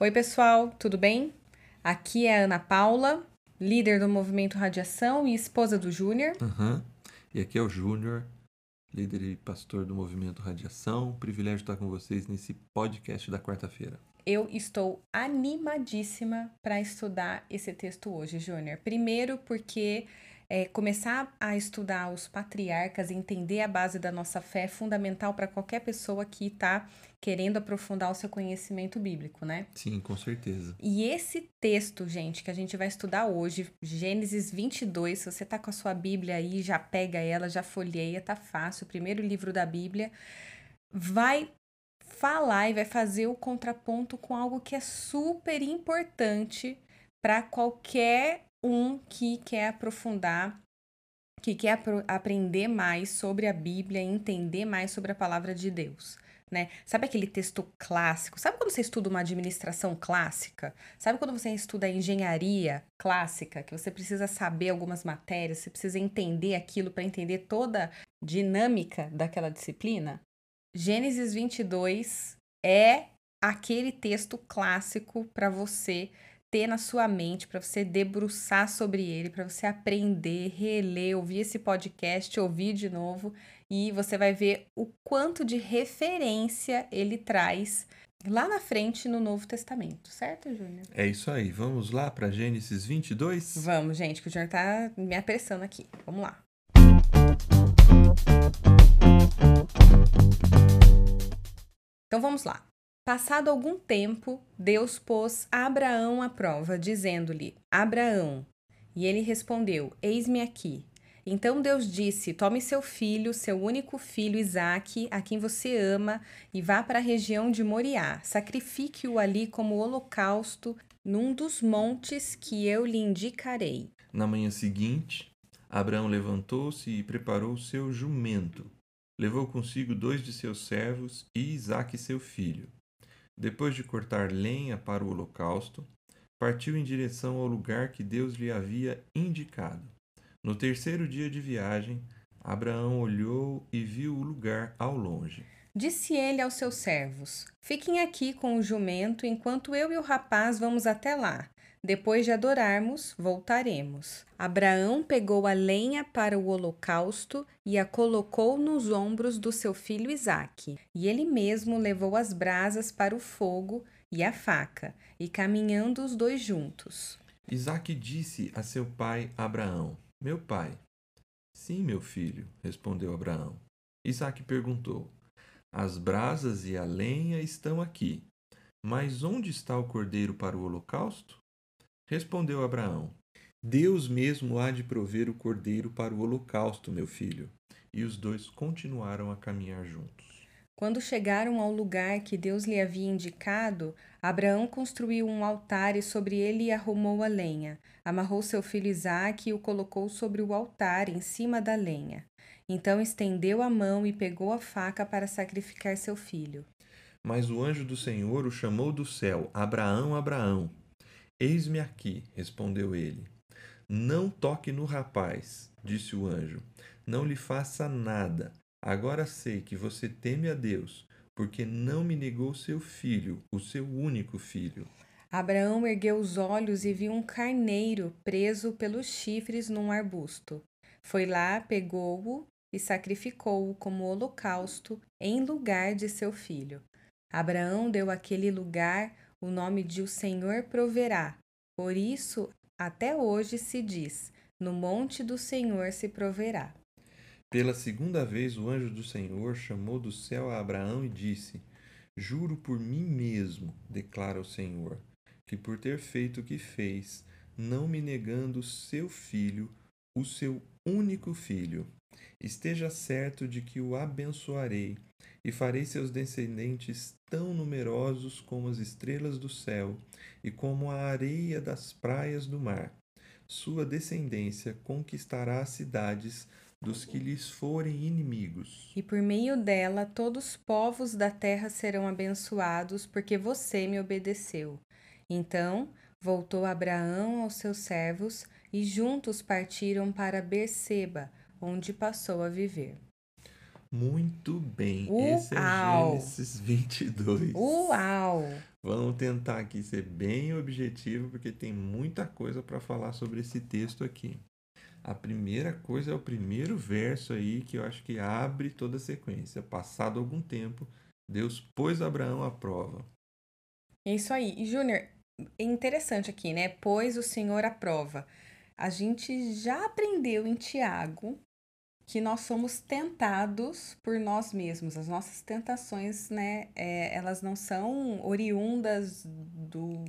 Oi, pessoal, tudo bem? Aqui é a Ana Paula, líder do Movimento Radiação e esposa do Júnior. Uhum. E aqui é o Júnior, líder e pastor do Movimento Radiação. Privilégio estar com vocês nesse podcast da quarta-feira. Eu estou animadíssima para estudar esse texto hoje, Júnior. Primeiro, porque é, começar a estudar os patriarcas, entender a base da nossa fé é fundamental para qualquer pessoa que está querendo aprofundar o seu conhecimento bíblico, né? Sim, com certeza. E esse texto, gente, que a gente vai estudar hoje, Gênesis 22, se você tá com a sua Bíblia aí, já pega ela, já folheia, tá fácil, o primeiro livro da Bíblia, vai falar e vai fazer o contraponto com algo que é super importante para qualquer um que quer aprofundar, que quer aprender mais sobre a Bíblia, entender mais sobre a palavra de Deus. Né? Sabe aquele texto clássico? Sabe quando você estuda uma administração clássica? Sabe quando você estuda engenharia clássica, que você precisa saber algumas matérias, você precisa entender aquilo para entender toda a dinâmica daquela disciplina? Gênesis 22 é aquele texto clássico para você ter na sua mente, para você debruçar sobre ele, para você aprender, reler, ouvir esse podcast, ouvir de novo e você vai ver o quanto de referência ele traz lá na frente no Novo Testamento, certo, Júnior? É isso aí. Vamos lá para Gênesis 22? Vamos, gente, que o Júnior tá me apressando aqui. Vamos lá. Então vamos lá. Passado algum tempo, Deus pôs Abraão à prova, dizendo-lhe: Abraão. E ele respondeu: Eis-me aqui. Então Deus disse: Tome seu filho, seu único filho Isaque, a quem você ama, e vá para a região de Moriá. Sacrifique-o ali como holocausto num dos montes que eu lhe indicarei. Na manhã seguinte, Abraão levantou-se e preparou seu jumento. Levou consigo dois de seus servos e Isaque, seu filho. Depois de cortar lenha para o holocausto, partiu em direção ao lugar que Deus lhe havia indicado. No terceiro dia de viagem, Abraão olhou e viu o lugar ao longe. Disse ele aos seus servos: Fiquem aqui com o jumento enquanto eu e o rapaz vamos até lá. Depois de adorarmos, voltaremos. Abraão pegou a lenha para o holocausto e a colocou nos ombros do seu filho Isaque. E ele mesmo levou as brasas para o fogo e a faca, e caminhando os dois juntos. Isaque disse a seu pai Abraão: Meu pai. Sim, meu filho, respondeu Abraão. Isaque perguntou: As brasas e a lenha estão aqui, mas onde está o cordeiro para o holocausto? Respondeu Abraão: Deus mesmo há de prover o cordeiro para o holocausto, meu filho. E os dois continuaram a caminhar juntos. Quando chegaram ao lugar que Deus lhe havia indicado, Abraão construiu um altar e sobre ele arrumou a lenha. Amarrou seu filho Isaque e o colocou sobre o altar, em cima da lenha. Então estendeu a mão e pegou a faca para sacrificar seu filho. Mas o anjo do Senhor o chamou do céu: Abraão, Abraão. Eis-me aqui, respondeu ele. Não toque no rapaz, disse o anjo. Não lhe faça nada. Agora sei que você teme a Deus, porque não me negou seu filho, o seu único filho. Abraão ergueu os olhos e viu um carneiro preso pelos chifres num arbusto. Foi lá, pegou-o e sacrificou-o como holocausto em lugar de seu filho. Abraão deu àquele lugar o nome de o Senhor proverá. Por isso, até hoje se diz: no monte do Senhor se proverá. Pela segunda vez, o anjo do Senhor chamou do céu a Abraão e disse: Juro por mim mesmo, declara o Senhor, que por ter feito o que fez, não me negando seu filho, o seu único filho, esteja certo de que o abençoarei e farei seus descendentes tão numerosos como as estrelas do céu e como a areia das praias do mar. Sua descendência conquistará as cidades dos que lhes forem inimigos. E por meio dela todos os povos da terra serão abençoados, porque você me obedeceu. Então voltou Abraão aos seus servos e juntos partiram para Berseba, onde passou a viver. Muito bem. Uau. Esse é Gênesis 22. Uau! Vamos tentar aqui ser bem objetivo, porque tem muita coisa para falar sobre esse texto aqui. A primeira coisa é o primeiro verso aí que eu acho que abre toda a sequência. Passado algum tempo, Deus pôs Abraão à prova. É isso aí. Júnior, é interessante aqui, né? Pois o Senhor aprova. A gente já aprendeu em Tiago que nós somos tentados por nós mesmos. As nossas tentações, né? é, elas não são oriundas do,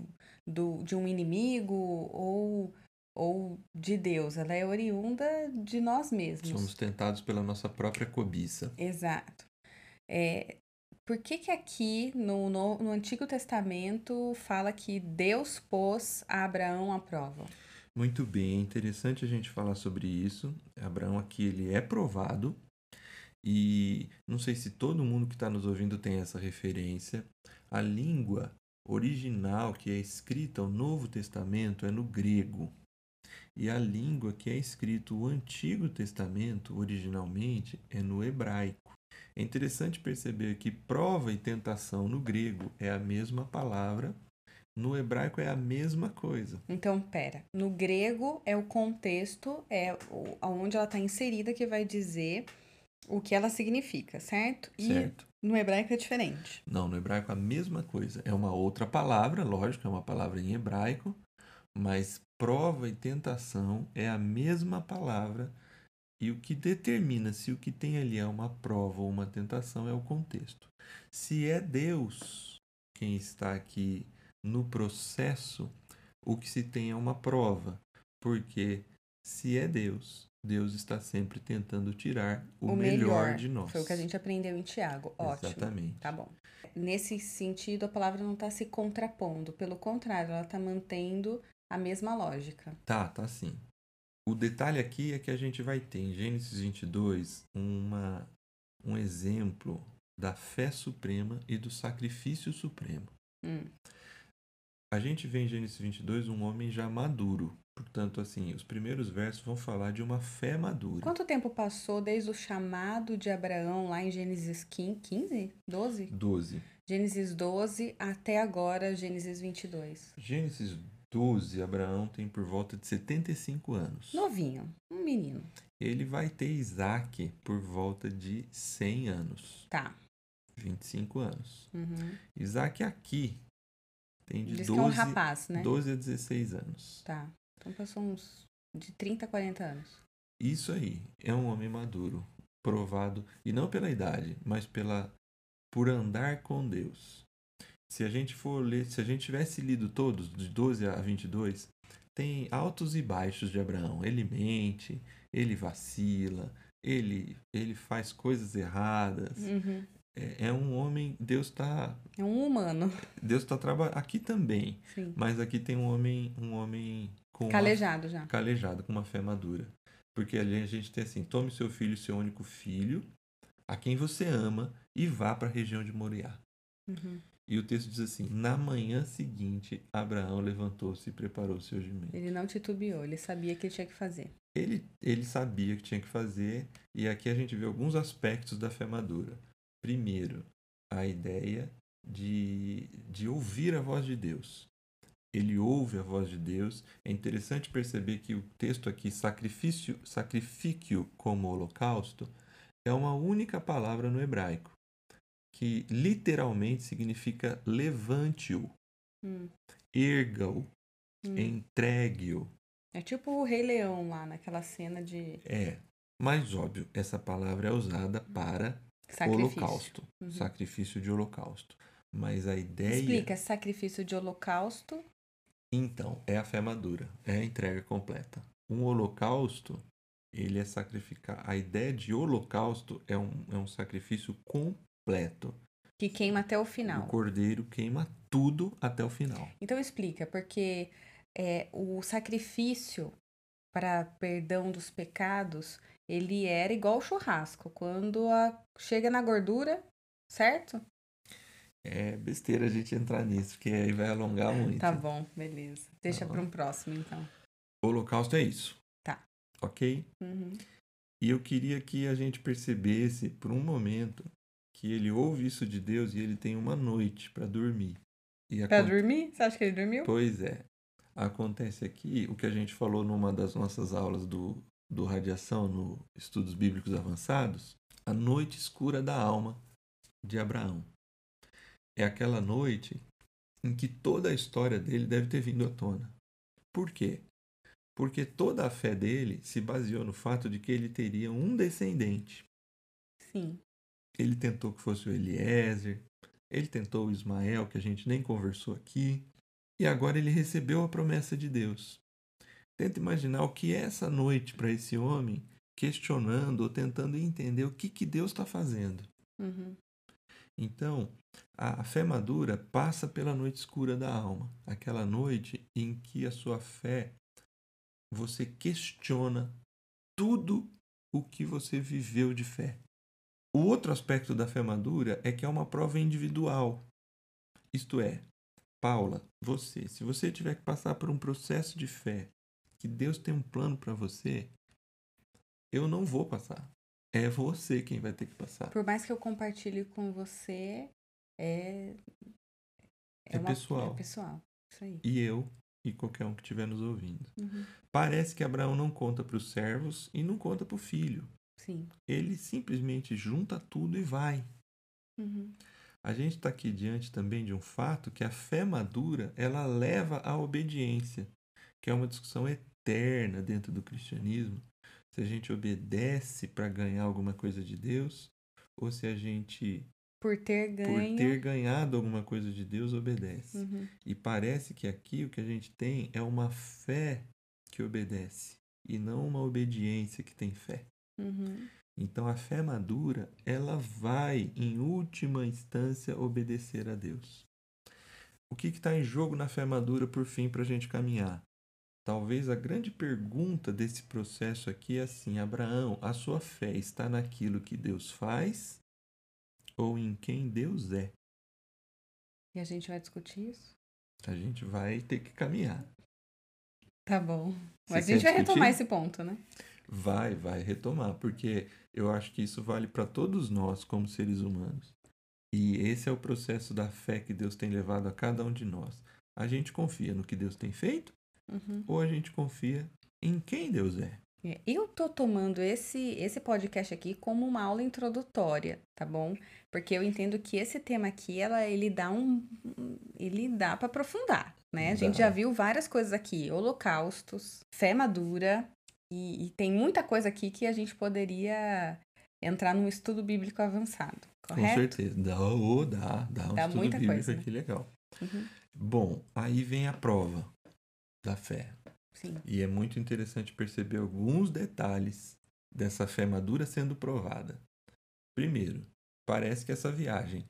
do, de um inimigo ou, ou de Deus. Ela é oriunda de nós mesmos. Somos tentados pela nossa própria cobiça. Exato. É, por que que aqui no, no, no Antigo Testamento fala que Deus pôs a Abraão à prova? Muito bem, é interessante a gente falar sobre isso. Abraão aqui ele é provado e não sei se todo mundo que está nos ouvindo tem essa referência. A língua original que é escrita o Novo Testamento é no grego. E a língua que é escrito o Antigo Testamento originalmente é no hebraico. É interessante perceber que prova e tentação no grego é a mesma palavra, no hebraico é a mesma coisa. Então, pera. No grego é o contexto, é onde ela está inserida que vai dizer o que ela significa, certo? E Certo? no hebraico é diferente. Não, no hebraico é a mesma coisa. É uma outra palavra, lógico, é uma palavra em hebraico, mas prova e tentação é a mesma palavra. E o que determina se o que tem ali é uma prova ou uma tentação é o contexto. Se é Deus quem está aqui no processo, o que se tem é uma prova. Porque se é Deus, Deus está sempre tentando tirar o, melhor, de nós. Foi o que a gente aprendeu em Tiago. Ótimo. Exatamente. Tá bom. Nesse sentido, a palavra não está se contrapondo. Pelo contrário, ela está mantendo a mesma lógica. Tá, tá sim. O detalhe aqui é que a gente vai ter em Gênesis 22 uma, um exemplo da fé suprema e do sacrifício supremo. Hum. A gente vê em Gênesis 22 um homem já maduro. Portanto, assim, os primeiros versos vão falar de uma fé madura. Quanto tempo passou desde o chamado de Abraão lá em Gênesis 15? 15? 12? 12. Gênesis 12 até agora, Gênesis 22. Gênesis 12, Abraão tem por volta de 75 anos. Novinho, um menino. Ele vai ter Isaac por volta de 100 anos. Tá. 25 anos. Uhum. Isaac aqui tem de Diz que é um 12, rapaz, né? 12 a 16 anos. Tá. Então passou uns de 30 a 40 anos. Isso aí é um homem maduro, provado, e não pela idade, mas pela por andar com Deus. Se a gente for ler, se a gente tivesse lido todos, de 12 a 22, tem altos e baixos de Abraão. Ele mente, ele vacila, ele, ele faz coisas erradas. Uhum. É, é um homem, Deus está É um humano. Deus está trabalhando aqui também, Sim. mas aqui tem um homem, um homem com uma Calejado já. calejado, com uma fé madura. Porque ali a gente tem assim: tome seu filho, seu único filho, a quem você ama, e vá para a região de Moriá. Uhum. E o texto diz assim: na manhã seguinte, Abraão levantou-se e preparou seu jumento. Ele não titubeou, ele sabia que ele tinha que fazer. Ele, ele sabia o que tinha que fazer, e aqui a gente vê alguns aspectos da fé madura. Primeiro, a ideia de, de ouvir a voz de Deus. Ele ouve a voz de Deus. É interessante perceber que o texto aqui, sacrifício, sacrifício como holocausto, é uma única palavra no hebraico, que literalmente significa levante-o, Hum. erga-o, Hum. entregue-o. É tipo o Rei Leão lá naquela cena de É, mas óbvio, essa palavra é usada para sacrifício. holocausto, Uhum. sacrifício de holocausto. Mas a ideia, Explica, sacrifício de holocausto. então, é a fé madura, é a entrega completa. Um holocausto, ele é sacrificar. A ideia de holocausto é um, é um sacrifício completo. Que queima até o O final. cordeiro queima tudo até o final. Então explica, porque é, o sacrifício para perdão dos pecados, ele era igual o churrasco. Quando a- chega na gordura, certo? É besteira a gente entrar nisso, porque aí vai alongar muito. Tá bom, beleza. Deixa Tá para um próximo, então. Holocausto é isso. Tá. Ok? Uhum. E eu queria que a gente percebesse por um momento que ele ouve isso de Deus e ele tem uma noite para dormir. E Pra acon- dormir? Você acha que ele dormiu? Pois é. Acontece aqui o que a gente falou numa das nossas aulas do, do Radiação, no Estudos Bíblicos Avançados, a noite escura da alma de Abraão. É aquela noite em que toda a história dele deve ter vindo à tona. Por quê? Porque toda a fé dele se baseou no fato de que ele teria um descendente. Sim. Ele tentou que fosse o Eliezer, ele tentou o Ismael, que a gente nem conversou aqui, e agora ele recebeu a promessa de Deus. Tenta imaginar o que é essa noite para esse homem, questionando ou tentando entender o que, que Deus está fazendo. Uhum. Então, a a fé madura passa pela noite escura da alma, aquela noite em que a sua fé você questiona tudo o que você viveu de fé. O outro aspecto da fé madura é que é uma prova individual. Isto é, Paula, você, se você tiver que passar por um processo de fé, que Deus tem um plano para você, eu não vou passar. É você quem vai ter que passar. Por mais que eu compartilhe com você, é. É pessoal. É pessoal. Isso aí. E eu e qualquer um que estiver nos ouvindo. Uhum. Parece que Abraão não conta para os servos e não conta para o filho. Sim. Ele simplesmente junta tudo e vai. Uhum. A gente está aqui diante também de um fato que a fé madura ela leva à obediência, que é uma discussão eterna dentro do cristianismo. Se a gente obedece para ganhar alguma coisa de Deus ou se a gente, Por ter por ganho. ter ganhado alguma coisa de Deus, obedece. Uhum. E parece que aqui o que a gente tem é uma fé que obedece e não uma obediência que tem fé. Uhum. Então a fé madura, ela vai, em última instância, obedecer a Deus. O que está em jogo na fé madura, por fim, para a gente caminhar? Talvez a grande pergunta desse processo aqui é assim: Abraão, a sua fé está naquilo que Deus faz ou em quem Deus é? E a gente vai discutir isso? A gente vai ter que caminhar. Tá bom. Você Mas a gente vai retomar discutir? esse ponto, né? Vai, vai retomar, porque eu acho que isso vale para todos nós como seres humanos. E esse é o processo da fé que Deus tem levado a cada um de nós. A gente confia no que Deus tem feito Uhum. ou a gente confia em quem Deus é? É, Eu tô tomando esse, esse podcast aqui como uma aula introdutória, tá bom? Porque eu entendo que esse tema aqui, ela, ele dá um. Ele dá pra aprofundar, né? A gente já viu várias coisas aqui: holocaustos, fé madura, e, e tem muita coisa aqui que a gente poderia entrar num estudo bíblico avançado, Com correto? certeza. Dá, ô, dá, dá um Dá estudo muita bíblico coisa, né? aqui legal. Uhum, Bom, aí vem a prova da fé. sim. E é muito interessante perceber alguns detalhes dessa fé madura sendo provada. Primeiro, parece que essa viagem,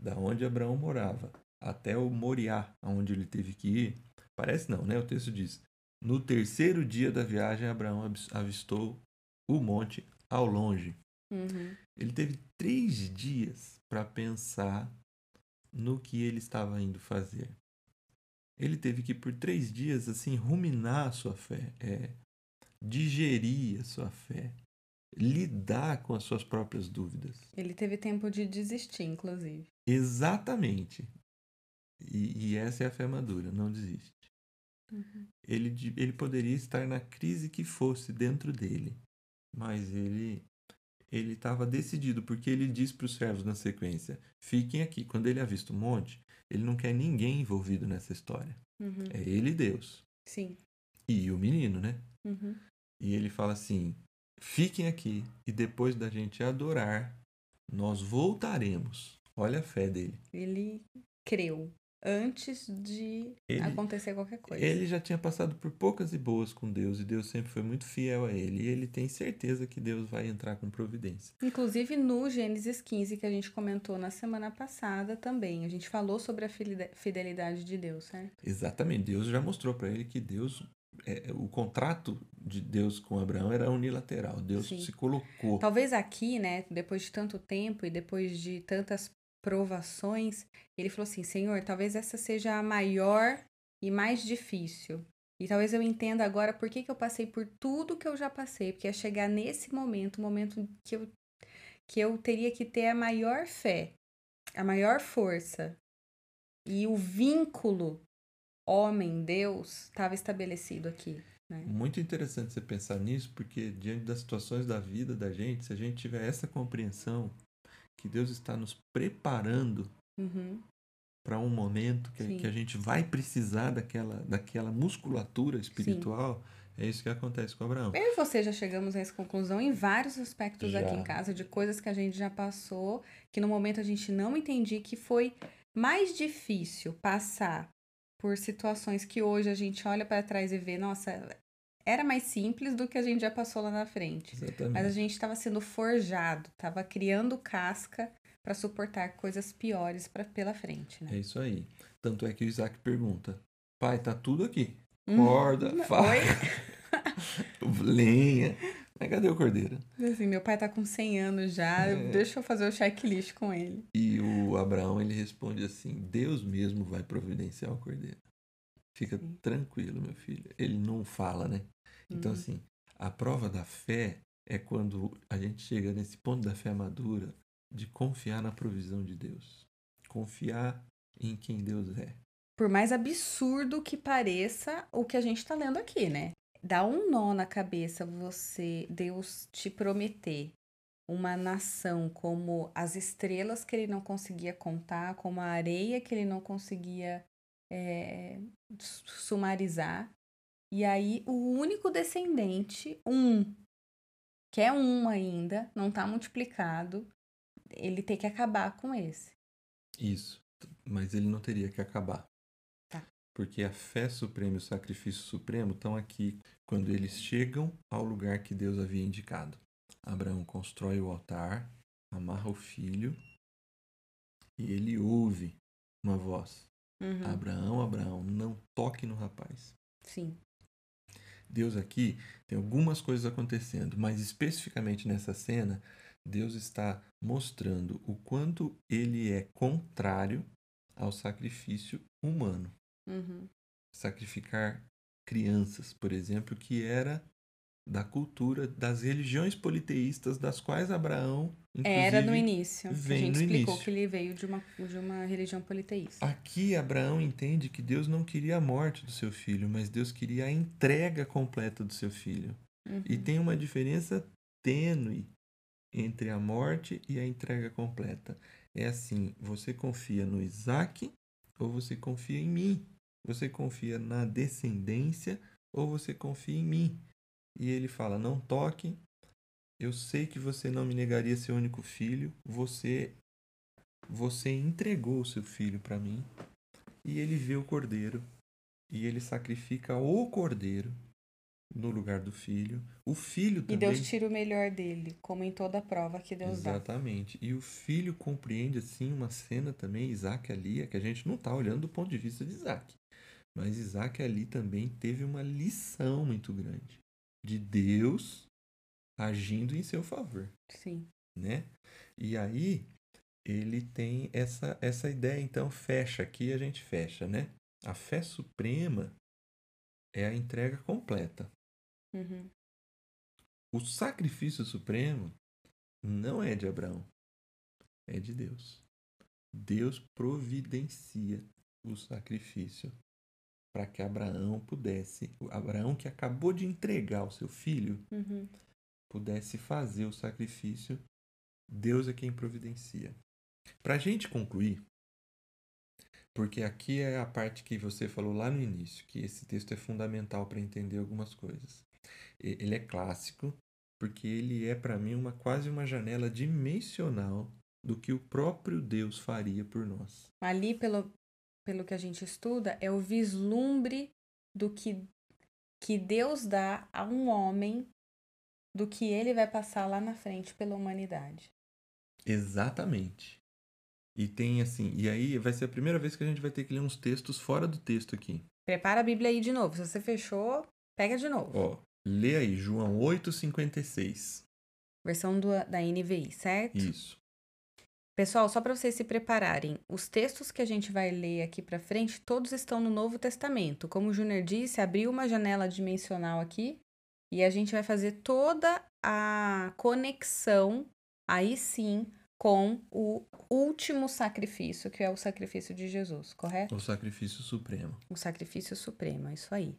da onde Abraão morava até o Moriá, aonde ele teve que ir, parece não, né? O texto diz: no terceiro dia da viagem, Abraão avis- avistou o monte ao longe. Uhum, Ele teve três dias para pensar no que ele estava indo fazer. Ele teve que, por três dias, assim, ruminar a sua fé, é, digerir a sua fé, lidar com as suas próprias dúvidas. Ele teve tempo de desistir, inclusive. Exatamente. E, e essa é a fé madura, não desiste. Uhum. Ele, ele poderia estar na crise que fosse dentro dele, mas ele ele estava decidido, porque ele diz para os servos na sequência: fiquem aqui. Quando ele avista o monte, ele não quer ninguém envolvido nessa história. Uhum, É ele e Deus. Sim. E o menino, né? Uhum. E ele fala assim: fiquem aqui e depois da gente adorar, nós voltaremos. Olha a fé dele. Ele creu antes de Ele- acontecer qualquer coisa. Ele já tinha passado por poucas e boas com Deus e Deus sempre foi muito fiel a ele. E ele tem certeza que Deus vai entrar com providência. Inclusive no Gênesis 15, que a gente comentou na semana passada também. A gente falou sobre a fidelidade de Deus, certo? Exatamente. Deus já mostrou para ele que Deus. é, o contrato de Deus com Abraão era unilateral. Deus Sim. se colocou. Talvez aqui, né, depois de tanto tempo e depois de tantas provações, ele falou assim: Senhor, talvez essa seja a maior e mais difícil. E talvez eu entenda agora por que, que eu passei por tudo que eu já passei, porque é chegar nesse momento, o momento que eu, que eu teria que ter a maior fé, a maior força e o vínculo homem-Deus estava estabelecido aqui. Né? Muito interessante você pensar nisso, porque diante das situações da vida da gente, se a gente tiver essa compreensão que Deus está nos preparando Uhum. para um momento que, Sim. que a gente vai precisar daquela, daquela musculatura espiritual, é isso que acontece com Abraão. Eu e você já chegamos a essa conclusão em vários aspectos aqui Já. em casa, de coisas que a gente já passou, que no momento a gente não entendi, que foi mais difícil passar por situações que hoje a gente olha para trás e vê, nossa, era mais simples do que a gente já passou lá na frente. Mas a Exatamente. gente estava sendo forjado, estava criando casca para suportar coisas piores pra, pela frente, né? É isso aí. Tanto é que o Isaac pergunta: Pai, tá tudo aqui. Hum. Corda, faca, Oi? lenha. Mas cadê o cordeiro? Assim, meu pai tá com 100 anos já, É. deixa eu fazer o checklist com ele. E o Abraão ele responde assim: Deus mesmo vai providenciar o cordeiro. Fica Sim. tranquilo, meu filho. Ele não fala, né? Então, Uhum. assim, a prova da fé é quando a gente chega nesse ponto da fé madura de confiar na provisão de Deus. Confiar em quem Deus é. Por mais absurdo que pareça o que a gente tá lendo aqui, né? Dá um nó na cabeça você, Deus te prometer uma nação como as estrelas que ele não conseguia contar, como a areia que ele não conseguia é, su- sumarizar. E aí o único descendente, um, que é um ainda, não tá multiplicado, ele tem que acabar com esse. Isso. Mas ele não teria que acabar. Tá. Porque a fé suprema e o sacrifício supremo estão aqui quando eles chegam ao lugar que Deus havia indicado. Abraão constrói o altar, amarra o filho e ele ouve uma voz: Uhum, Abraão, Abraão, não toque no rapaz. Sim. Deus aqui tem algumas coisas acontecendo, mas especificamente nessa cena, Deus está mostrando o quanto ele é contrário ao sacrifício humano. Uhum. Sacrificar crianças, por exemplo, que era da cultura das religiões politeístas das quais Abraão Era no início. que A vem gente explicou início. que ele veio de uma, de uma religião politeísta. Aqui Abraão entende que Deus não queria a morte do seu filho, mas Deus queria a entrega completa do seu filho. Uhum. E tem uma diferença tênue entre a morte e a entrega completa. É assim, você confia no Isaac ou você confia em mim? Você confia na descendência ou você confia em mim? E ele fala: Não toque, eu sei que você não me negaria seu único filho, você você entregou o seu filho para mim. E ele vê o cordeiro e ele sacrifica o cordeiro no lugar do filho. O filho E também. Deus tira o melhor dele, como em toda prova que Deus dá. Exatamente. E o filho compreende assim uma cena também, Isaac ali, é que a gente não está olhando do ponto de vista de Isaac. Mas Isaac ali também teve uma lição muito grande de Deus agindo em seu favor, Sim. né? E aí ele tem essa essa ideia, então fecha aqui a gente fecha, né? A fé suprema é a entrega completa. Uhum. O sacrifício supremo não é de Abraão, é de Deus. Deus providencia o sacrifício para que Abraão pudesse, o Abraão que acabou de entregar o seu filho, Uhum. pudesse fazer o sacrifício. Deus é quem providencia. Para a gente concluir, porque aqui é a parte que você falou lá no início, que esse texto é fundamental para entender algumas coisas. Ele é clássico, porque ele é para mim uma quase uma janela dimensional do que o próprio Deus faria por nós. Ali, pelo, pelo que a gente estuda, é o vislumbre do que, que Deus dá a um homem, do que ele vai passar lá na frente pela humanidade. Exatamente. E tem assim, e aí vai ser a primeira vez que a gente vai ter que ler uns textos fora do texto aqui. Prepara a Bíblia aí de novo. Se você fechou, pega de novo. Ó, lê aí João 8:56. Versão do, da NVI, certo? Isso. Pessoal, só para vocês se prepararem, os textos que a gente vai ler aqui para frente, todos estão no Novo Testamento. Como o Júnior disse, abriu uma janela dimensional aqui e a gente vai fazer toda a conexão, aí sim, com o último sacrifício, que é o sacrifício de Jesus, correto? O sacrifício supremo. O sacrifício supremo, é isso aí.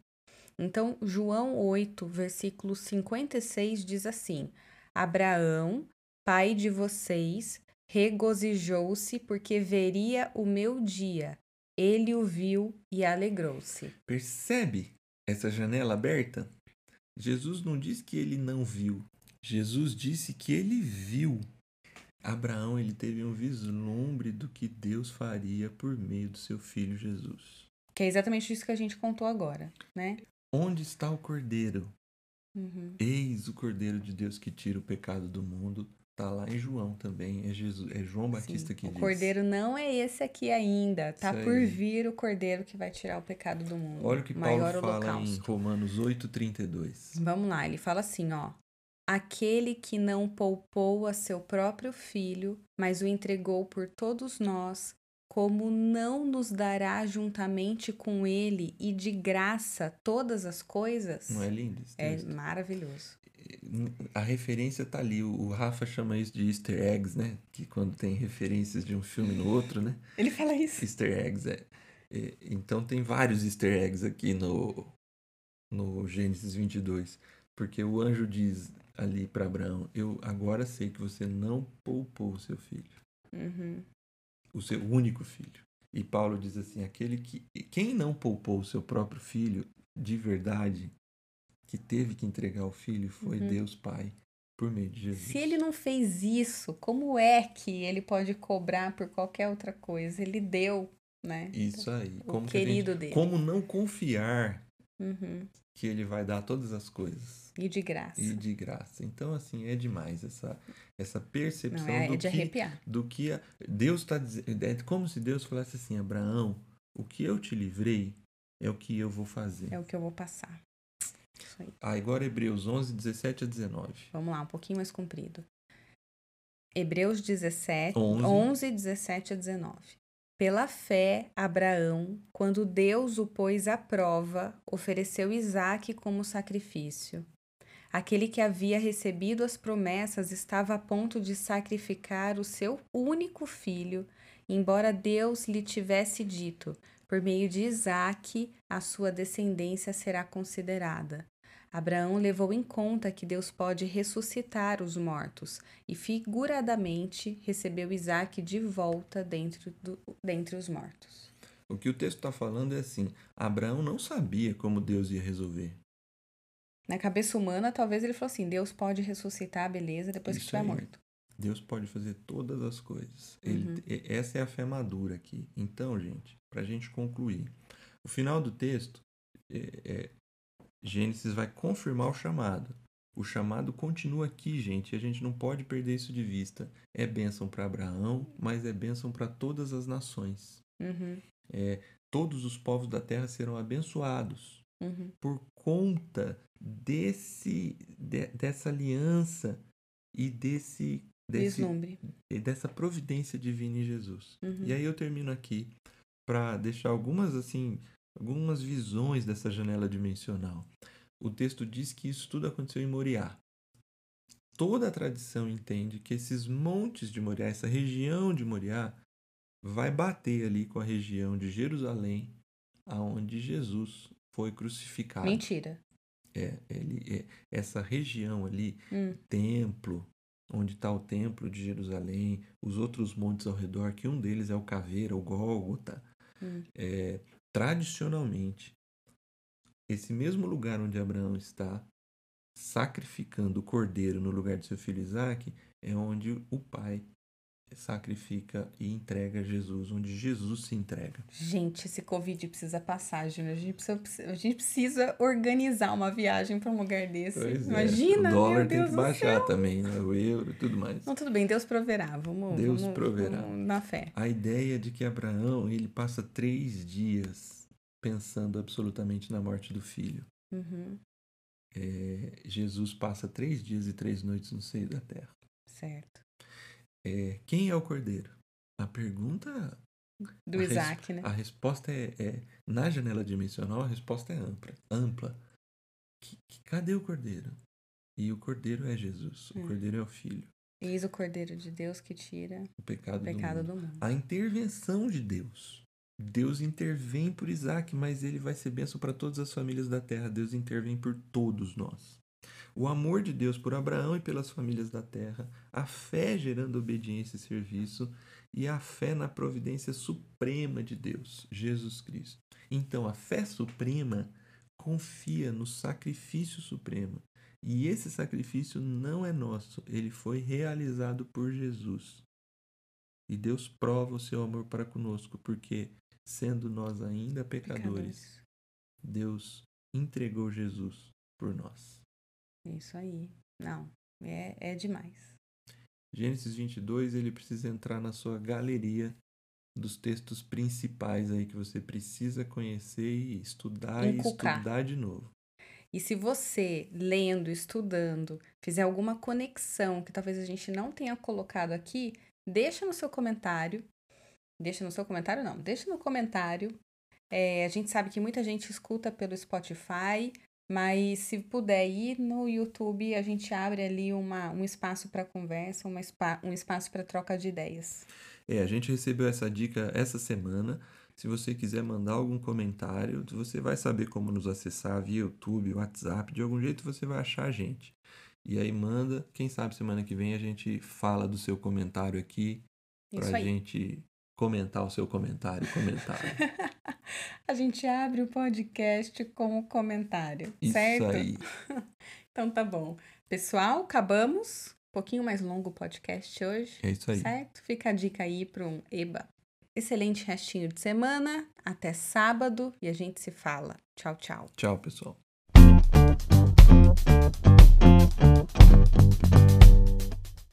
Então, João 8, versículo 56 diz assim: Abraão, pai de vocês, regozijou-se porque veria o meu dia. Ele o viu e alegrou-se. Percebe essa janela aberta? Jesus não diz que ele não viu. Jesus disse que ele viu. Abraão ele teve um vislumbre do que Deus faria por meio do seu filho Jesus. Que é exatamente isso que a gente contou agora, né? Onde está o cordeiro? Uhum. Eis o cordeiro de Deus que tira o pecado do mundo. Tá lá em João também, é Jesus, é João Batista Sim, que o diz. cordeiro não é esse aqui ainda, tá por vir o cordeiro que vai tirar o pecado do mundo. Olha o que maior Paulo fala em holocausto. Romanos 8:32. Vamos lá, ele fala assim, ó: Aquele que não poupou a seu próprio filho, mas o entregou por todos nós, como não nos dará juntamente com ele e de graça todas as coisas? Não é lindo esse É texto? maravilhoso. A referência tá ali. O Rafa chama isso de easter eggs, né? Que quando tem referências de um filme no outro, né? Ele fala isso. Easter eggs, é. Então tem vários easter eggs aqui no, no Gênesis 22. Porque o anjo diz ali para Abraão: Eu agora sei que você não poupou o seu filho, Uhum. o seu único filho. E Paulo diz assim: aquele que. Quem não poupou o seu próprio filho de verdade, que teve que entregar o filho, foi Uhum. Deus Pai, por meio de Jesus. Se ele não fez isso, como é que ele pode cobrar por qualquer outra coisa? Ele deu, né? Isso aí. O Como, que a gente- querido dele. como não confiar Uhum. que ele vai dar todas as coisas E de graça. e de graça. Então, assim, é demais essa, essa percepção Não, é, do, é de que, arrepiar. do que a- Deus está dizendo. É como se Deus falasse assim: Abraão, o que eu te livrei é o que eu vou fazer. É o que eu vou passar. Isso aí. Ah, agora Hebreus 11, 17 a 19. Vamos lá, um pouquinho mais comprido. Hebreus 17, 11. 11, 17 a 19. Pela fé, Abraão, quando Deus o pôs à prova, ofereceu Isaque como sacrifício. Aquele que havia recebido as promessas estava a ponto de sacrificar o seu único filho, embora Deus lhe tivesse dito: por meio de Isaque, a sua descendência será considerada. Abraão levou em conta que Deus pode ressuscitar os mortos e, figuradamente, recebeu Isaque de volta dentro do, dentre os mortos. O que o texto está falando é assim: Abraão não sabia como Deus ia resolver. Na cabeça humana, talvez ele falou assim: Deus pode ressuscitar, beleza, depois que Isso estiver aí. morto. Deus pode fazer todas as coisas. Ele- Uhum. essa é a fé madura aqui. Então, gente, para a gente concluir, o final do texto, é- é, Gênesis vai confirmar o chamado. O chamado continua aqui, gente, e a gente não pode perder isso de vista. É bênção para Abraão, mas é bênção para todas as nações. Uhum, É, todos os povos da terra serão abençoados uhum, por conta desse de- dessa aliança e desse, desse e dessa providência divina em Jesus. Uhum. E aí eu termino aqui para deixar algumas assim, algumas visões dessa janela dimensional. O texto diz que isso tudo aconteceu em Moriá. Toda a tradição entende que esses montes de Moriá, essa região de Moriá, vai bater ali com a região de Jerusalém, aonde Jesus foi crucificado. Mentira. É, ele, é, essa região ali, Hum, templo, onde está o templo de Jerusalém, os outros montes ao redor, que um deles é o Caveira, o Gólgota. hum. É, tradicionalmente, esse mesmo lugar onde Abraão está sacrificando o cordeiro no lugar de seu filho Isaac, é onde o pai sacrifica e entrega Jesus, onde Jesus se entrega. Gente, esse Covid precisa passar, Júnior. A gente precisa, a gente precisa organizar uma viagem para um lugar desse. Pois é, Imagina, o dólar tem que baixar céu. também, né? o euro e tudo mais. Não, tudo bem, Deus proverá. Vamos, Deus vamos- proverá. vamos na fé. A ideia de que Abraão ele passa três dias pensando absolutamente na morte do filho. Uhum, É, Jesus passa três dias e três noites no seio da terra. certo. É, quem é o cordeiro? A pergunta. Do a res- Isaac, né? A resposta é, é- Na janela dimensional, a resposta é ampla. ampla. Que- que- cadê o cordeiro? E o cordeiro é Jesus. O É. cordeiro é o filho. Eis o Cordeiro de Deus que tira O pecado, o pecado do mundo. do mundo. A intervenção de Deus. Deus intervém por Isaac, mas ele vai ser bênção para todas as famílias da terra. Deus intervém por todos nós. O amor de Deus por Abraão e pelas famílias da terra, a fé gerando obediência e serviço, e a fé na providência suprema de Deus, Jesus Cristo. Então, a fé suprema confia no sacrifício supremo. E esse sacrifício não é nosso, ele foi realizado por Jesus. E Deus prova o seu amor para conosco, porque, sendo nós ainda pecadores, Pecadores. Deus entregou Jesus por nós. Isso aí. Não, é, é demais. Gênesis 22, ele precisa entrar na sua galeria dos textos principais aí que você precisa conhecer e estudar Inculcar. e estudar de novo. E se você, lendo, estudando, fizer alguma conexão que talvez a gente não tenha colocado aqui, deixa no seu comentário. Deixa no seu comentário, não. Deixa no comentário. É, a gente sabe que muita gente escuta pelo Spotify, mas se puder ir no YouTube, a gente abre ali uma, um espaço para conversa, uma spa, um espaço para troca de ideias. É, a gente recebeu essa dica essa semana. Se você quiser mandar algum comentário, você vai saber como nos acessar via YouTube, WhatsApp, de algum jeito você vai achar a gente. E aí manda, quem sabe semana que vem a gente fala do seu comentário aqui pra aí. gente comentar o seu comentário, comentário. A gente abre o podcast com o comentário, Isso certo? aí. Então tá bom. Pessoal, acabamos. Um pouquinho mais longo o podcast hoje, É isso aí. certo? Fica a dica aí para um EBA. Excelente restinho de semana. Até sábado e a gente se fala. Tchau, tchau. Tchau, pessoal.